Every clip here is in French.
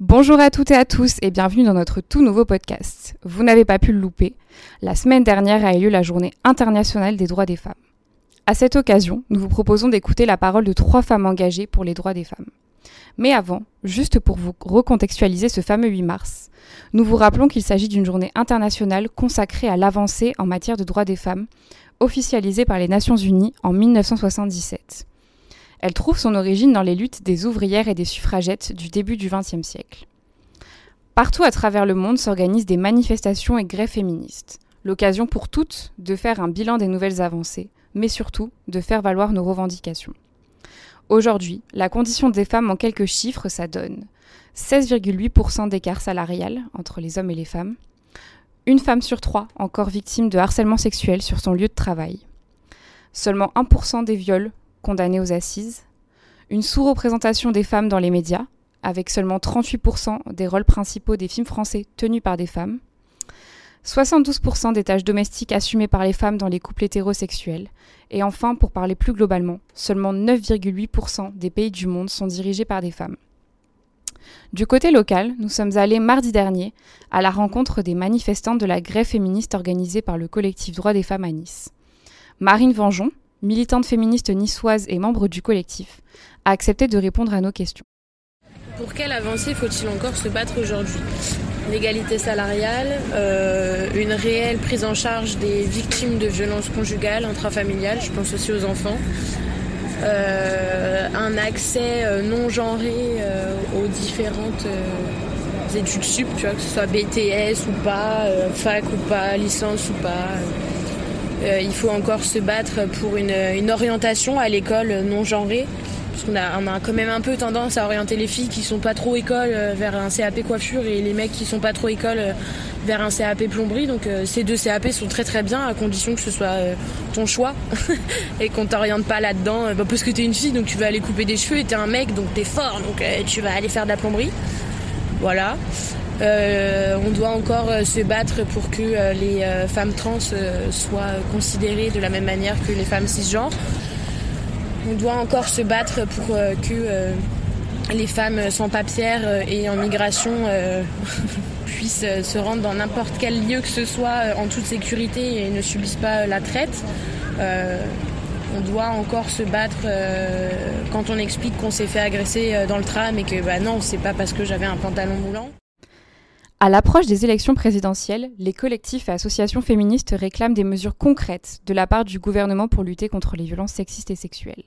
Bonjour à toutes et à tous et bienvenue dans notre tout nouveau podcast. Vous n'avez pas pu le louper. La semaine dernière a eu lieu la journée internationale des droits des femmes. À cette occasion, nous vous proposons d'écouter la parole de trois femmes engagées pour les droits des femmes. Mais avant, juste pour vous recontextualiser ce fameux 8 mars, nous vous rappelons qu'il s'agit d'une journée internationale consacrée à l'avancée en matière de droits des femmes, officialisée par les Nations Unies en 1977. Elle trouve son origine dans les luttes des ouvrières et des suffragettes du début du XXe siècle. Partout à travers le monde s'organisent des manifestations et grèves féministes, l'occasion pour toutes de faire un bilan des nouvelles avancées, mais surtout de faire valoir nos revendications. Aujourd'hui, la condition des femmes en quelques chiffres, ça donne 16,8% d'écart salarial entre les hommes et les femmes, une femme sur trois encore victime de harcèlement sexuel sur son lieu de travail, seulement 1% des viols condamnés aux assises, une sous-représentation des femmes dans les médias, avec seulement 38% des rôles principaux des films français tenus par des femmes, 72% des tâches domestiques assumées par les femmes dans les couples hétérosexuels, et enfin, pour parler plus globalement, seulement 9,8% des pays du monde sont dirigés par des femmes. Du côté local, nous sommes allés mardi dernier à la rencontre des manifestantes de la grève féministe organisée par le collectif Droits des femmes à Nice. Marine Vengeon, militante féministe niçoise et membre du collectif, a accepté de répondre à nos questions. Pour quelle avancée faut-il encore se battre aujourd'hui? L'égalité salariale, euh, une réelle prise en charge des victimes de violences conjugales, intrafamiliales, je pense aussi aux enfants, euh, un accès euh, non genré aux différentes études sup, tu vois, que ce soit BTS ou pas, fac ou pas, licence ou pas. Il faut encore se battre pour une, orientation à l'école non genrée parce qu'on a, on a quand même un peu tendance à orienter les filles qui sont pas trop école euh, vers un CAP coiffure et les mecs qui sont pas trop école euh, vers un CAP plomberie. Donc euh, ces deux CAP sont très très bien à condition que ce soit ton choix et qu'on t'oriente pas là-dedans bah, parce que t'es une fille donc tu vas aller couper des cheveux et t'es un mec donc t'es fort donc tu vas aller faire de la plomberie. Voilà. On doit encore se battre pour que les femmes trans soient considérées de la même manière que les femmes cisgenres on doit encore se battre pour euh, que euh, les femmes sans papiers euh, et en migration puissent se rendre dans n'importe quel lieu que ce soit en toute sécurité et ne subissent pas la traite. on doit encore se battre quand on explique qu'on s'est fait agresser dans le tram et que bah non, c'est pas parce que j'avais un pantalon moulant. À l'approche des élections présidentielles, les collectifs et associations féministes réclament des mesures concrètes de la part du gouvernement pour lutter contre les violences sexistes et sexuelles.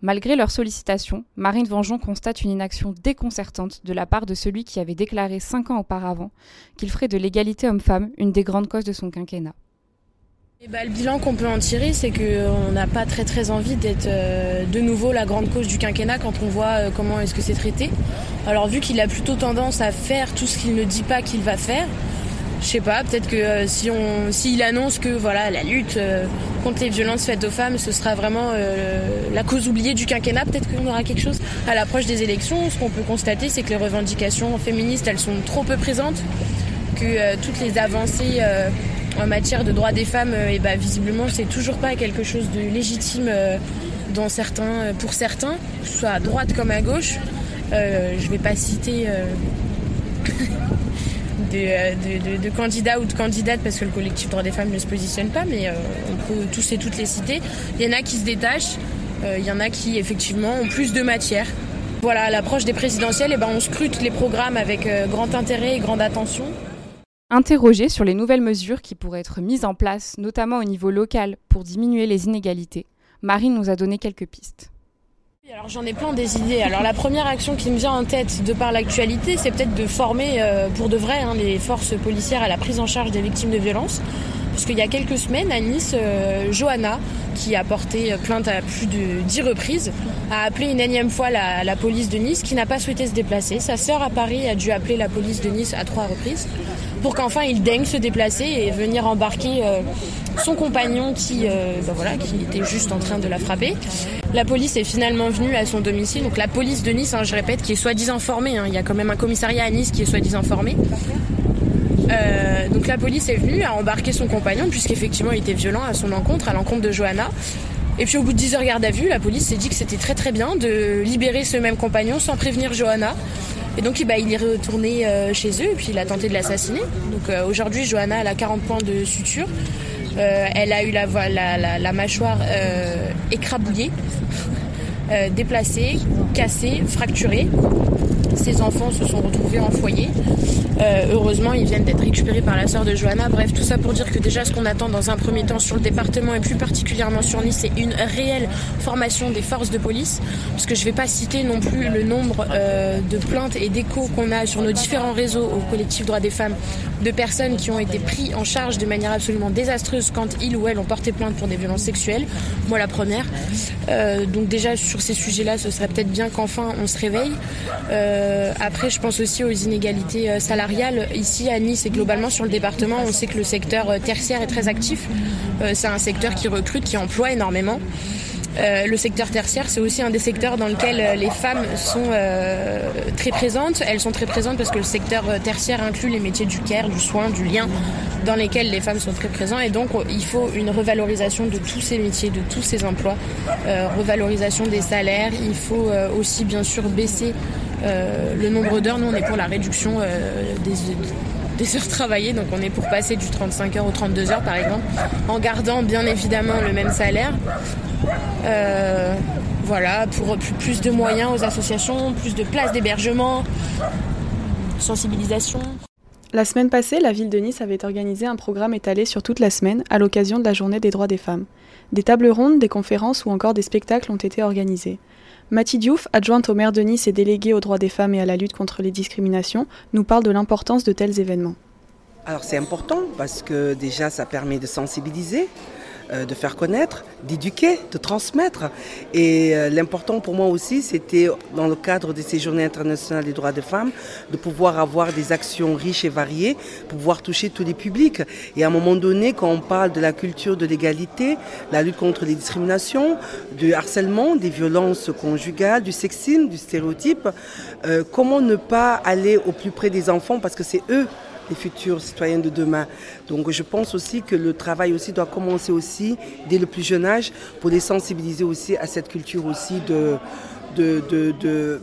Malgré leurs sollicitations, Marine Vengeon constate une inaction déconcertante de la part de celui qui avait déclaré cinq ans auparavant qu'il ferait de l'égalité homme-femme une des grandes causes de son quinquennat. Et bah, le bilan qu'on peut en tirer, c'est qu'on n'a pas très très envie d'être euh, de nouveau la grande cause du quinquennat quand on voit euh, comment est-ce que c'est traité. Alors vu qu'il a plutôt tendance à faire tout ce qu'il ne dit pas qu'il va faire, je sais pas, peut-être que euh, si on, s'il annonce que voilà la lutte euh, contre les violences faites aux femmes, ce sera vraiment euh, la cause oubliée du quinquennat, peut-être qu'on aura quelque chose à l'approche des élections. Ce qu'on peut constater, c'est que les revendications féministes, elles sont trop peu présentes, que toutes les avancées en matière de droits des femmes, et bah, visiblement, c'est toujours pas quelque chose de légitime dans certains, pour certains, soit à droite comme à gauche. je vais pas citer euh, de, candidats ou de candidates parce que le collectif droit des femmes ne se positionne pas, mais euh, on peut tous et toutes les citer. Il y en a qui se détachent, euh, il y en a qui effectivement ont plus de matière. Voilà, l'approche des présidentielles, eh ben, on scrute les programmes avec grand intérêt et grande attention. Interrogé sur les nouvelles mesures qui pourraient être mises en place, notamment au niveau local, pour diminuer les inégalités, Marine nous a donné quelques pistes. Alors j'en ai plein des idées. Alors la première action qui me vient en tête de par l'actualité, c'est peut-être de former euh, pour de vrai hein, les forces policières à la prise en charge des victimes de violences. Parce qu'il y a quelques semaines à Nice, euh, Johanna, qui a porté plainte à plus de 10 reprises, a appelé une énième fois la, la police de Nice qui n'a pas souhaité se déplacer. Sa sœur à Paris a dû appeler la police de Nice à trois reprises pour qu'enfin il daigne se déplacer et venir embarquer euh, son compagnon qui, euh, ben voilà, qui était juste en train de la frapper. La police est finalement venue à son domicile, donc la police de Nice, hein, je répète, qui est soi-disant formée, hein. il y a quand même un commissariat à Nice qui est soi-disant formé. Euh, donc la police est venue, a embarqué son compagnon, puisqu'effectivement il était violent à son encontre, à l'encontre de Johanna. Et puis au bout de 10 heures garde à vue, la police s'est dit que c'était très très bien de libérer ce même compagnon sans prévenir Johanna Et donc bah, il est retourné chez eux et puis il a tenté de l'assassiner. Donc aujourd'hui, Johanna a 40 points de suture. elle a eu la mâchoire écrabouillée, déplacée, cassée, fracturée. Ses enfants se sont retrouvés en foyer. Euh, heureusement, ils viennent d'être récupérés par la sœur de Johanna. Bref, tout ça pour dire que déjà, ce qu'on attend dans un premier temps sur le département et plus particulièrement sur Nice, c'est une réelle formation des forces de police. Parce que je ne vais pas citer non plus le nombre euh, de plaintes et d'échos qu'on a sur nos différents réseaux au collectif Droits des femmes de personnes qui ont été pris en charge de manière absolument désastreuse quand ils ou elles ont porté plainte pour des violences sexuelles. Moi, la première. Euh, donc déjà, sur ces sujets-là, ce serait peut-être bien qu'enfin on se réveille. après, je pense aussi aux inégalités salariales ici à Nice et globalement sur le département, on sait que le secteur euh, tertiaire est très actif. Euh, c'est un secteur qui recrute, qui emploie énormément. Euh, le secteur tertiaire, c'est aussi un des secteurs dans lequel les femmes sont très présentes. Elles sont très présentes parce que le secteur tertiaire inclut les métiers du care, du soin, du lien, dans lesquels les femmes sont très présentes. Et donc, il faut une revalorisation de tous ces métiers, de tous ces emplois, revalorisation des salaires. Il faut aussi, bien sûr, baisser le nombre d'heures, nous on est pour la réduction euh, des, heures travaillées, donc on est pour passer du 35 heures aux 32 heures par exemple, en gardant bien évidemment le même salaire. Euh, voilà, pour plus de moyens aux associations, plus de places d'hébergement, sensibilisation. La semaine passée, la ville de Nice avait organisé un programme étalé sur toute la semaine à l'occasion de la journée des droits des femmes. Des tables rondes, des conférences ou encore des spectacles ont été organisés. Mathie Diouf, adjointe au maire de Nice et déléguée aux droits des femmes et à la lutte contre les discriminations, nous parle de l'importance de tels événements. Alors c'est important parce que déjà ça permet de sensibiliser, de faire connaître, d'éduquer, de transmettre. Et euh, l'important pour moi aussi, c'était dans le cadre de ces journées internationales des droits des femmes, de pouvoir avoir des actions riches et variées, pouvoir toucher tous les publics. Et à un moment donné, quand on parle de la culture de l'égalité, la lutte contre les discriminations, du harcèlement, des violences conjugales, du sexisme, du stéréotype, euh, comment ne pas aller au plus près des enfants parce que c'est eux les futurs citoyens de demain. Donc je pense aussi que le travail aussi doit commencer aussi dès le plus jeune âge pour les sensibiliser aussi à cette culture aussi de,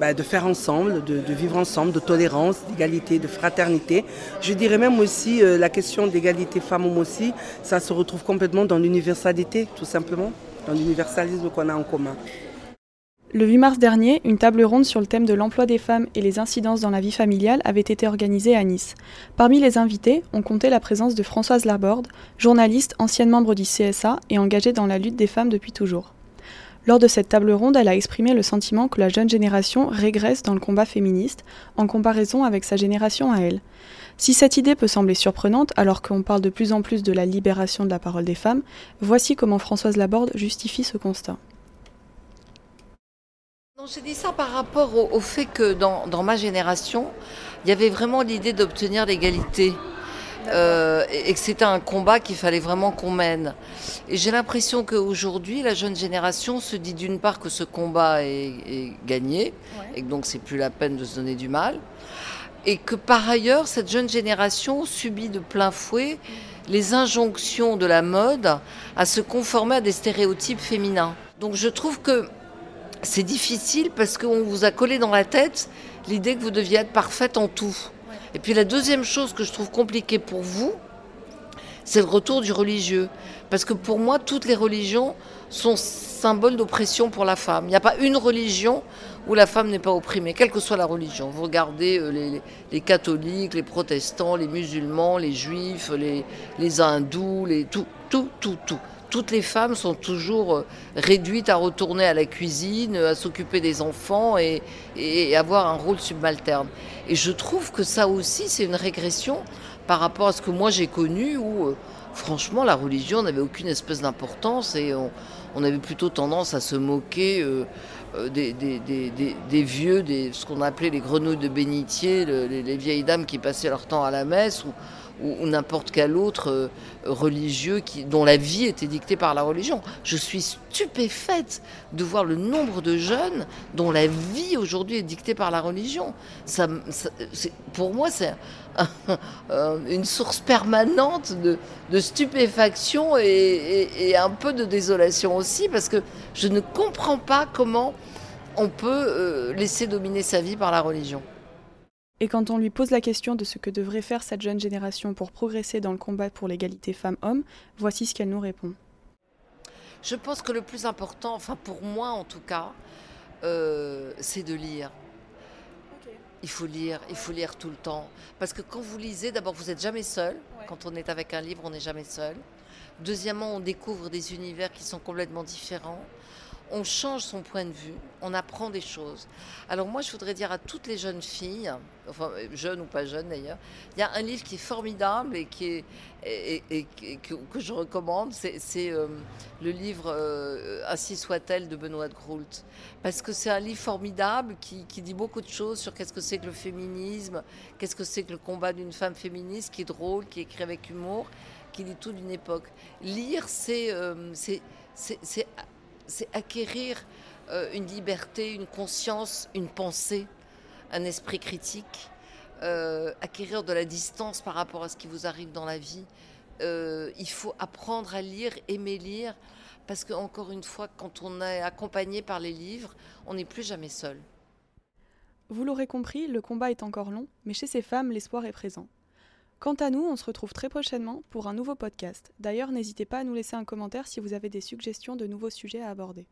bah, faire ensemble, de, vivre ensemble, de tolérance, d'égalité, de fraternité. Je dirais même aussi euh, la question d'égalité femmes-hommes aussi, ça se retrouve complètement dans l'universalité, tout simplement, dans l'universalisme qu'on a en commun. Le 8 mars dernier, une table ronde sur le thème de l'emploi des femmes et les incidences dans la vie familiale avait été organisée à Nice. Parmi les invités, on comptait la présence de Françoise Laborde, journaliste, ancienne membre du CSA et engagée dans la lutte des femmes depuis toujours. Lors de cette table ronde, elle a exprimé le sentiment que la jeune génération régresse dans le combat féministe en comparaison avec sa génération à elle. Si cette idée peut sembler surprenante alors qu'on parle de plus en plus de la libération de la parole des femmes, voici comment Françoise Laborde justifie ce constat. J'ai dit ça par rapport au, fait que dans, ma génération, il y avait vraiment l'idée d'obtenir l'égalité. Euh, et, que c'était un combat qu'il fallait vraiment qu'on mène. Et j'ai l'impression qu'aujourd'hui, la jeune génération se dit d'une part que ce combat est, gagné, et que donc c'est plus la peine de se donner du mal, et que par ailleurs, cette jeune génération subit de plein fouet les injonctions de la mode à se conformer à des stéréotypes féminins. Donc je trouve que c'est difficile parce qu'on vous a collé dans la tête l'idée que vous deviez être parfaite en tout. Et puis la deuxième chose que je trouve compliquée pour vous, c'est le retour du religieux. Parce que pour moi, toutes les religions sont symboles d'oppression pour la femme. Il n'y a pas une religion où la femme n'est pas opprimée, quelle que soit la religion. Vous regardez euh, les, catholiques, les protestants, les musulmans, les juifs, les, les hindous, les, tout, tout, tout, tout toutes les femmes sont toujours euh, réduites à retourner à la cuisine, à s'occuper des enfants et, avoir un rôle subalterne. Et je trouve que ça aussi, c'est une régression par rapport à ce que moi j'ai connu où, euh, franchement, la religion n'avait aucune espèce d'importance et on, avait plutôt tendance à se moquer. Euh, des, vieux, des, ce qu'on appelait les grenouilles de bénitier, les, les, vieilles dames qui passaient leur temps à la messe, ou, ou, n'importe quel autre euh, religieux dont la vie était dictée par la religion. Je suis stupéfaite de voir le nombre de jeunes dont la vie aujourd'hui est dictée par la religion. Pour moi, c'est une source permanente de, stupéfaction et, et, un peu de désolation aussi, parce que je ne comprends pas comment on peut euh, laisser dominer sa vie par la religion. Et quand on lui pose la question de ce que devrait faire cette jeune génération pour progresser dans le combat pour l'égalité femmes-hommes, voici ce qu'elle nous répond. Je pense que le plus important, enfin pour moi en tout cas, euh, c'est de lire. Il faut lire, il faut lire tout le temps. Parce que quand vous lisez, d'abord, vous n'êtes jamais seul. Quand on est avec un livre, on n'est jamais seul. Deuxièmement, on découvre des univers qui sont complètement différents on change son point de vue, on apprend des choses. Alors moi, je voudrais dire à toutes les jeunes filles, enfin jeunes ou pas jeunes d'ailleurs, il y a un livre qui est formidable et qui est que, je recommande, c'est euh, le livre euh, Ainsi soit-elle de Benoît de Groult, parce que c'est un livre formidable qui, dit beaucoup de choses sur qu'est-ce que c'est que le féminisme, qu'est-ce que c'est que le combat d'une femme féministe, qui est drôle, qui écrit avec humour, qui dit tout d'une époque. Lire, c'est euh, c'est c'est acquérir euh, une liberté, une conscience, une pensée, un esprit critique, euh, acquérir de la distance par rapport à ce qui vous arrive dans la vie. Euh, il faut apprendre à lire, aimer lire, parce que encore une fois, quand on est accompagné par les livres, on n'est plus jamais seul. Vous l'aurez compris, le combat est encore long, mais chez ces femmes, l'espoir est présent. Quant à nous, on se retrouve très prochainement pour un nouveau podcast. D'ailleurs, n'hésitez pas à nous laisser un commentaire si vous avez des suggestions de nouveaux sujets à aborder.